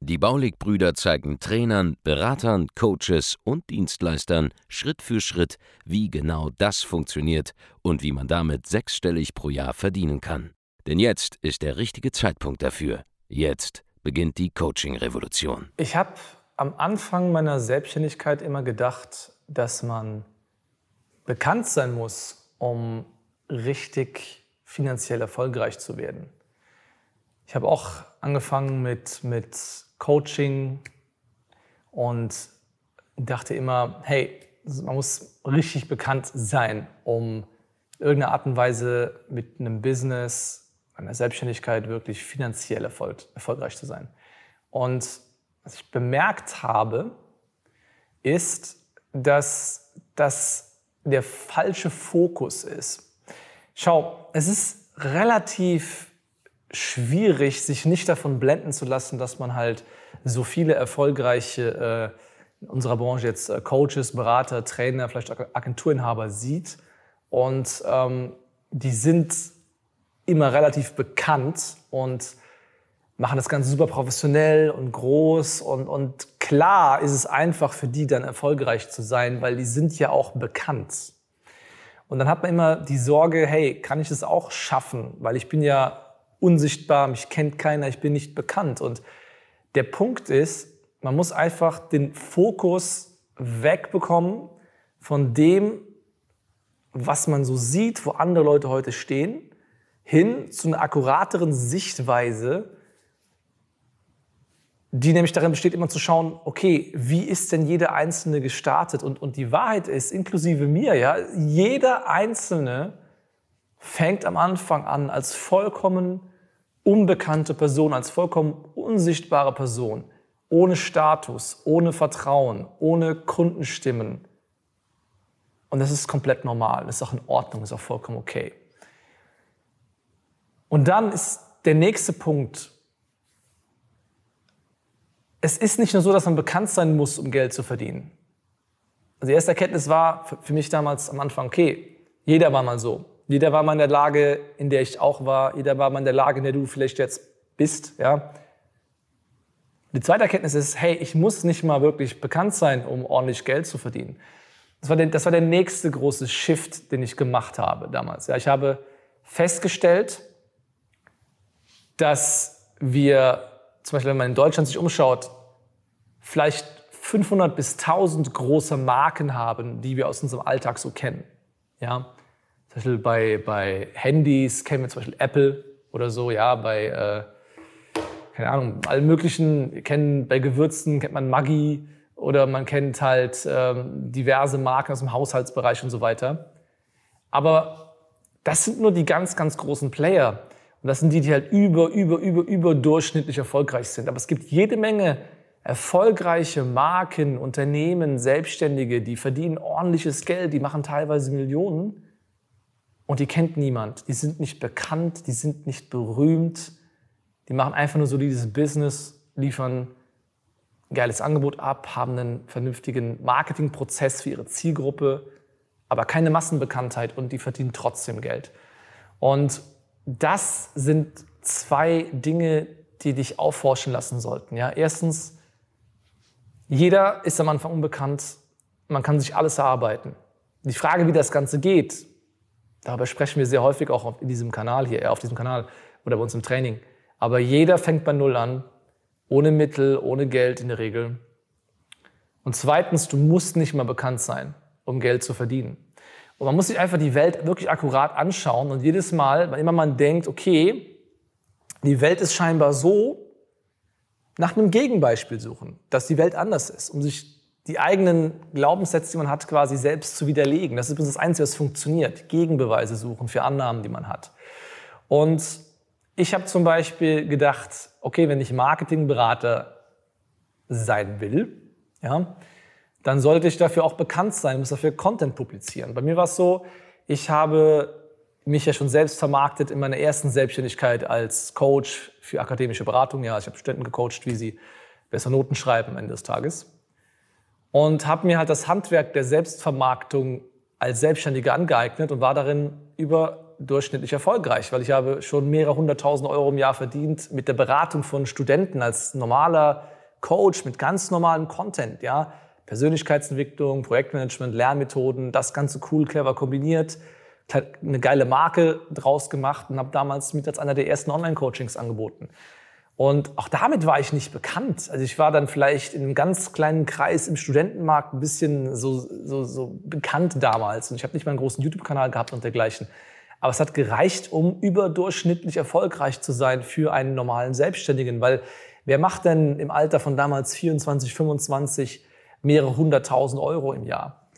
Die Baulig-Brüder zeigen Trainern, Beratern, Coaches und Dienstleistern Schritt für Schritt, wie genau das funktioniert und wie man damit sechsstellig pro Jahr verdienen kann. Denn jetzt ist der richtige Zeitpunkt dafür. Jetzt beginnt die Coaching-Revolution. Ich habe am Anfang meiner Selbstständigkeit immer gedacht, dass man bekannt sein muss, um richtig finanziell erfolgreich zu werden. Ich habe auch angefangen mit, mit Coaching und dachte immer, hey, man muss richtig bekannt sein, um irgendeine Art und Weise mit einem Business, einer Selbstständigkeit wirklich finanziell erfolg, erfolgreich zu sein. Und was ich bemerkt habe, ist, dass das der falsche Fokus ist. Schau, es ist relativ schwierig, sich nicht davon blenden zu lassen, dass man halt so viele erfolgreiche äh, in unserer Branche jetzt äh, Coaches, Berater, Trainer, vielleicht Agenturinhaber sieht. Und ähm, die sind immer relativ bekannt und machen das Ganze super professionell und groß. Und, und klar ist es einfach für die dann erfolgreich zu sein, weil die sind ja auch bekannt. Und dann hat man immer die Sorge, hey, kann ich das auch schaffen? Weil ich bin ja unsichtbar, mich kennt keiner, ich bin nicht bekannt. Und der Punkt ist, man muss einfach den Fokus wegbekommen von dem, was man so sieht, wo andere Leute heute stehen, hin zu einer akkurateren Sichtweise, die nämlich darin besteht, immer zu schauen, okay, wie ist denn jeder Einzelne gestartet? Und, und die Wahrheit ist, inklusive mir, ja, jeder Einzelne fängt am Anfang an als vollkommen unbekannte Person, als vollkommen unsichtbare Person, ohne Status, ohne Vertrauen, ohne Kundenstimmen. Und das ist komplett normal, das ist auch in Ordnung, das ist auch vollkommen okay. Und dann ist der nächste Punkt, es ist nicht nur so, dass man bekannt sein muss, um Geld zu verdienen. Also die erste Erkenntnis war für mich damals am Anfang, okay, jeder war mal so. Jeder war mal in der Lage, in der ich auch war. Jeder war mal in der Lage, in der du vielleicht jetzt bist. Ja? Die zweite Erkenntnis ist, hey, ich muss nicht mal wirklich bekannt sein, um ordentlich Geld zu verdienen. Das war der, das war der nächste große Shift, den ich gemacht habe damals. Ja, ich habe festgestellt, dass wir, zum Beispiel wenn man in Deutschland sich umschaut, vielleicht 500 bis 1000 große Marken haben, die wir aus unserem Alltag so kennen. Ja? Beispiel bei, bei Handys kennen wir zum Beispiel Apple oder so, ja, bei, äh, keine Ahnung, allen möglichen, kennen bei Gewürzen kennt man Maggi oder man kennt halt ähm, diverse Marken aus dem Haushaltsbereich und so weiter. Aber das sind nur die ganz, ganz großen Player. Und das sind die, die halt über, über, über, überdurchschnittlich erfolgreich sind. Aber es gibt jede Menge erfolgreiche Marken, Unternehmen, Selbstständige, die verdienen ordentliches Geld, die machen teilweise Millionen und die kennt niemand. Die sind nicht bekannt, die sind nicht berühmt. Die machen einfach nur so dieses Business, liefern ein geiles Angebot ab, haben einen vernünftigen Marketingprozess für ihre Zielgruppe, aber keine Massenbekanntheit und die verdienen trotzdem Geld. Und das sind zwei Dinge, die dich aufforschen lassen sollten. Ja, erstens, jeder ist am Anfang unbekannt, man kann sich alles erarbeiten. Die Frage, wie das Ganze geht, Darüber sprechen wir sehr häufig auch in diesem Kanal hier, äh, auf diesem Kanal oder bei uns im Training. Aber jeder fängt bei Null an, ohne Mittel, ohne Geld in der Regel. Und zweitens, du musst nicht mal bekannt sein, um Geld zu verdienen. Und man muss sich einfach die Welt wirklich akkurat anschauen und jedes Mal, wenn immer man denkt, okay, die Welt ist scheinbar so, nach einem Gegenbeispiel suchen, dass die Welt anders ist, um sich die eigenen Glaubenssätze, die man hat, quasi selbst zu widerlegen. Das ist das Einzige, was funktioniert. Gegenbeweise suchen für Annahmen, die man hat. Und ich habe zum Beispiel gedacht, okay, wenn ich Marketingberater sein will, ja, dann sollte ich dafür auch bekannt sein, muss dafür Content publizieren. Bei mir war es so, Ich habe mich ja schon selbst vermarktet in meiner ersten Selbstständigkeit als Coach für akademische Beratung. Ja, ich habe Studenten gecoacht, wie sie besser Noten schreiben am Ende des Tages. Und habe mir halt das Handwerk der Selbstvermarktung als Selbstständiger angeeignet und war darin überdurchschnittlich erfolgreich, weil ich habe schon mehrere hunderttausend Euro im Jahr verdient mit der Beratung von Studenten als normaler Coach mit ganz normalem Content, ja. Persönlichkeitsentwicklung, Projektmanagement, Lernmethoden, das Ganze cool, clever kombiniert, eine geile Marke draus gemacht und habe damals mit als einer der ersten Online-Coachings angeboten. Und auch damit war ich nicht bekannt. Also ich war dann vielleicht in einem ganz kleinen Kreis im Studentenmarkt ein bisschen so, so, so bekannt damals. Und ich habe nicht mal einen großen YouTube-Kanal gehabt und dergleichen. Aber es hat gereicht, um überdurchschnittlich erfolgreich zu sein für einen normalen Selbstständigen. Weil wer macht denn im Alter von damals 24, 25 mehrere hunderttausend Euro im Jahr.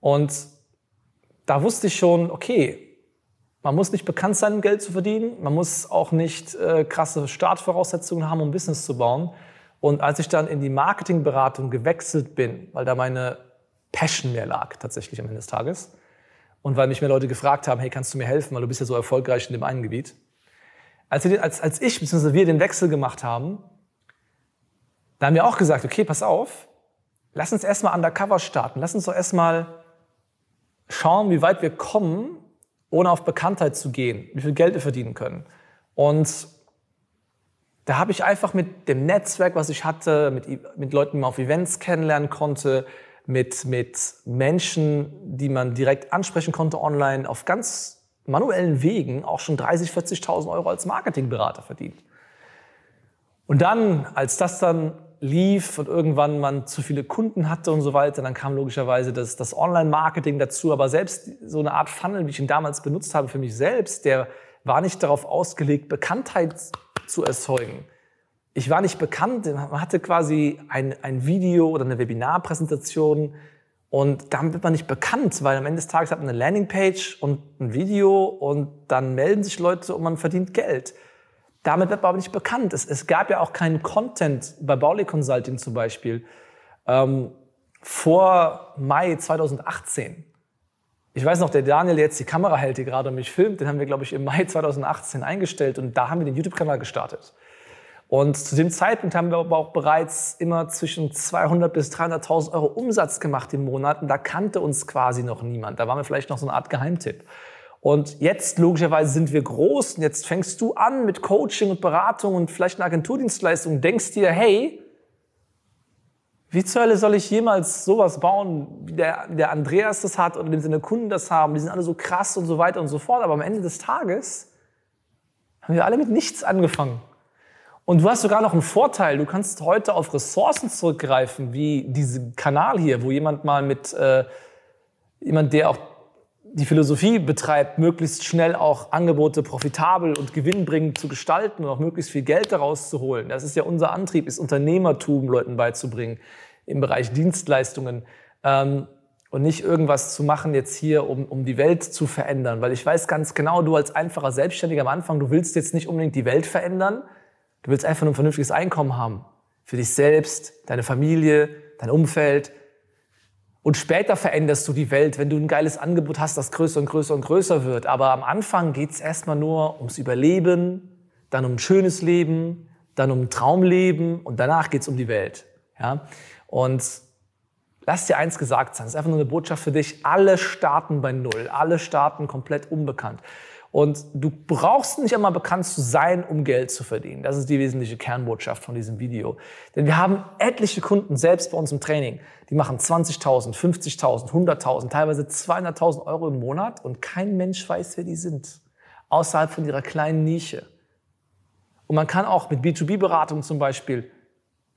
Und da wusste ich schon, okay, man muss nicht bekannt sein, um Geld zu verdienen. Man muss auch nicht äh, krasse Startvoraussetzungen haben, um Business zu bauen. Und als ich dann in die Marketingberatung gewechselt bin, weil da meine Passion mehr lag, tatsächlich am Ende des Tages, und weil mich mehr Leute gefragt haben, hey, kannst du mir helfen, weil du bist ja so erfolgreich in dem einen Gebiet. Als, wir, als, als ich bzw. wir den Wechsel gemacht haben, da haben wir auch gesagt, okay, pass auf, lass uns erstmal undercover starten. Lass uns doch erstmal schauen, wie weit wir kommen, ohne auf Bekanntheit zu gehen, wie viel Geld wir verdienen können. Und da habe ich einfach mit dem Netzwerk, was ich hatte, mit, mit Leuten, die man auf Events kennenlernen konnte, mit, mit Menschen, die man direkt ansprechen konnte online, auf ganz manuellen Wegen auch schon 30, 40.000 Euro als Marketingberater verdient. Und dann, als das dann lief und irgendwann man zu viele Kunden hatte und so weiter, dann kam logischerweise das, das Online-Marketing dazu. Aber selbst so eine Art Funnel, wie ich ihn damals benutzt habe für mich selbst, der war nicht darauf ausgelegt, Bekanntheit zu erzeugen. Ich war nicht bekannt, man hatte quasi ein, ein Video oder eine Webinarpräsentation und damit wird man nicht bekannt, weil am Ende des Tages hat man eine Landingpage und ein Video und dann melden sich Leute und man verdient Geld. Damit wird aber nicht bekannt. Es, es gab ja auch keinen Content bei Bauli Consulting zum Beispiel ähm, vor Mai 2018. Ich weiß noch, der Daniel, der jetzt die Kamera hält, die gerade mich filmt, den haben wir, glaube ich, im Mai 2018 eingestellt und da haben wir den YouTube-Kanal gestartet. Und zu dem Zeitpunkt haben wir aber auch bereits immer zwischen 200 bis 300.000 Euro Umsatz gemacht im Monat und da kannte uns quasi noch niemand. Da waren wir vielleicht noch so eine Art Geheimtipp. Und jetzt, logischerweise, sind wir groß und jetzt fängst du an mit Coaching und Beratung und vielleicht einer Agenturdienstleistung und denkst dir, hey, wie zur Hölle soll ich jemals sowas bauen, wie der, der Andreas das hat oder dem seine Kunden das haben? Die sind alle so krass und so weiter und so fort. Aber am Ende des Tages haben wir alle mit nichts angefangen. Und du hast sogar noch einen Vorteil. Du kannst heute auf Ressourcen zurückgreifen, wie diesen Kanal hier, wo jemand mal mit, äh, jemand, der auch die Philosophie betreibt, möglichst schnell auch Angebote profitabel und gewinnbringend zu gestalten und auch möglichst viel Geld daraus zu holen. Das ist ja unser Antrieb, ist Unternehmertum Leuten beizubringen im Bereich Dienstleistungen. Ähm, und nicht irgendwas zu machen jetzt hier, um, um die Welt zu verändern. Weil ich weiß ganz genau, du als einfacher Selbstständiger am Anfang, du willst jetzt nicht unbedingt die Welt verändern. Du willst einfach nur ein vernünftiges Einkommen haben. Für dich selbst, deine Familie, dein Umfeld, und später veränderst du die Welt, wenn du ein geiles Angebot hast, das größer und größer und größer wird. Aber am Anfang geht es erstmal nur ums Überleben, dann um ein schönes Leben, dann um ein Traumleben und danach geht es um die Welt. Ja? Und lass dir eins gesagt sein, das ist einfach nur eine Botschaft für dich. Alle starten bei Null, alle starten komplett unbekannt. Und du brauchst nicht einmal bekannt zu sein, um Geld zu verdienen. Das ist die wesentliche Kernbotschaft von diesem Video. Denn wir haben etliche Kunden, selbst bei uns im Training, die machen 20.000, 50.000, 100.000, teilweise 200.000 Euro im Monat und kein Mensch weiß, wer die sind. Außerhalb von ihrer kleinen Nische. Und man kann auch mit B2B-Beratung zum Beispiel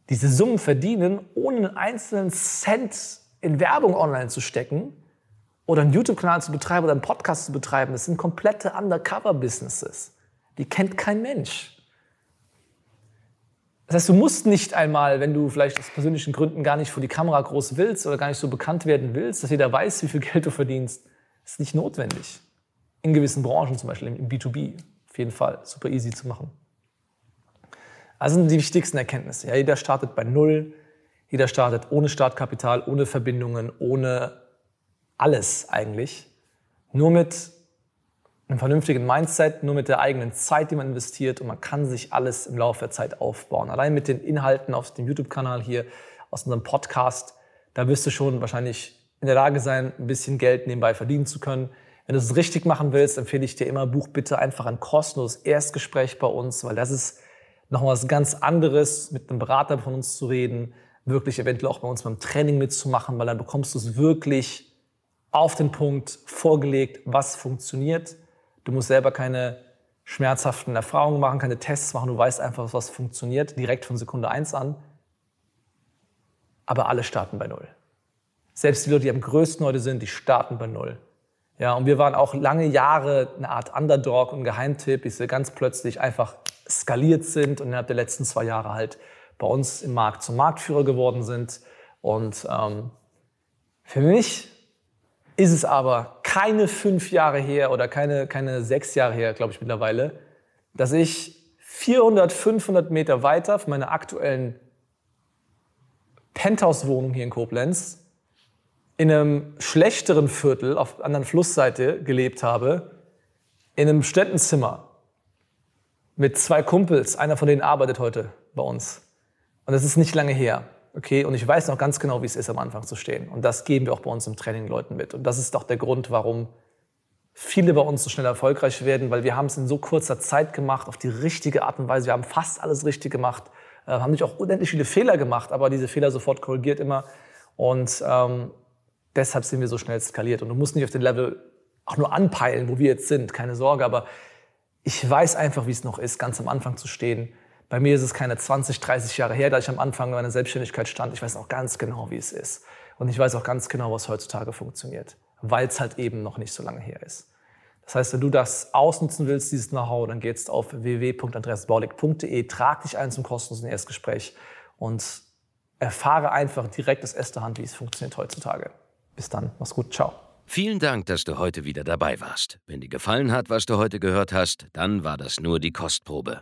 diese Summen verdienen, ohne einen einzelnen Cent in Werbung online zu stecken oder einen YouTube-Kanal zu betreiben oder einen Podcast zu betreiben, das sind komplette Undercover-Businesses. Die kennt kein Mensch. Das heißt, du musst nicht einmal, wenn du vielleicht aus persönlichen Gründen gar nicht vor die Kamera groß willst oder gar nicht so bekannt werden willst, dass jeder weiß, wie viel Geld du verdienst, ist nicht notwendig. In gewissen Branchen, zum Beispiel im B2B, auf jeden Fall super easy zu machen. Also sind die wichtigsten Erkenntnisse. Ja, jeder startet bei Null, jeder startet ohne Startkapital, ohne Verbindungen, ohne alles eigentlich. Nur mit einem vernünftigen Mindset, nur mit der eigenen Zeit, die man investiert und man kann sich alles im Laufe der Zeit aufbauen. Allein mit den Inhalten auf dem YouTube-Kanal hier, aus unserem Podcast, da wirst du schon wahrscheinlich in der Lage sein, ein bisschen Geld nebenbei verdienen zu können. Wenn du es richtig machen willst, empfehle ich dir immer, buch bitte einfach ein kostenloses Erstgespräch bei uns, weil das ist noch was ganz anderes, mit einem Berater von uns zu reden, wirklich eventuell auch bei uns beim Training mitzumachen, weil dann bekommst du es wirklich auf den Punkt vorgelegt, was funktioniert. Du musst selber keine schmerzhaften Erfahrungen machen, keine Tests machen. Du weißt einfach, was funktioniert, direkt von Sekunde eins an. Aber alle starten bei Null. Selbst die Leute, die am größten heute sind, die starten bei Null. Ja, und wir waren auch lange Jahre eine Art Underdog und Geheimtipp, bis wir ganz plötzlich einfach skaliert sind und innerhalb der letzten zwei Jahre halt bei uns im Markt zum Marktführer geworden sind. Und ähm, für mich ist es aber keine fünf Jahre her oder keine, keine sechs Jahre her, glaube ich mittlerweile, dass ich 400, 500 Meter weiter von meiner aktuellen Penthouse-Wohnung hier in Koblenz in einem schlechteren Viertel auf der anderen Flussseite gelebt habe, in einem Städtenzimmer mit zwei Kumpels. Einer von denen arbeitet heute bei uns. Und das ist nicht lange her. Okay, und ich weiß noch ganz genau, wie es ist, am Anfang zu stehen. Und das geben wir auch bei uns im Training Leuten mit. Und das ist doch der Grund, warum viele bei uns so schnell erfolgreich werden, weil wir haben es in so kurzer Zeit gemacht, auf die richtige Art und Weise. Wir haben fast alles richtig gemacht, äh, haben nicht auch unendlich viele Fehler gemacht, aber diese Fehler sofort korrigiert immer. Und ähm, deshalb sind wir so schnell skaliert. Und du musst nicht auf den Level auch nur anpeilen, wo wir jetzt sind, keine Sorge. Aber ich weiß einfach, wie es noch ist, ganz am Anfang zu stehen bei mir ist es keine 20, 30 Jahre her, da ich am Anfang meiner Selbstständigkeit stand. Ich weiß auch ganz genau, wie es ist. Und ich weiß auch ganz genau, was heutzutage funktioniert, weil es halt eben noch nicht so lange her ist. Das heißt, wenn du das ausnutzen willst, dieses Know-how, dann gehst auf www.andreasbaulig.de, trag dich ein zum kostenlosen Erstgespräch und erfahre einfach direkt aus erster Hand, wie es funktioniert heutzutage. Bis dann, mach's gut, ciao. Vielen Dank, dass du heute wieder dabei warst. Wenn dir gefallen hat, was du heute gehört hast, dann war das nur die Kostprobe.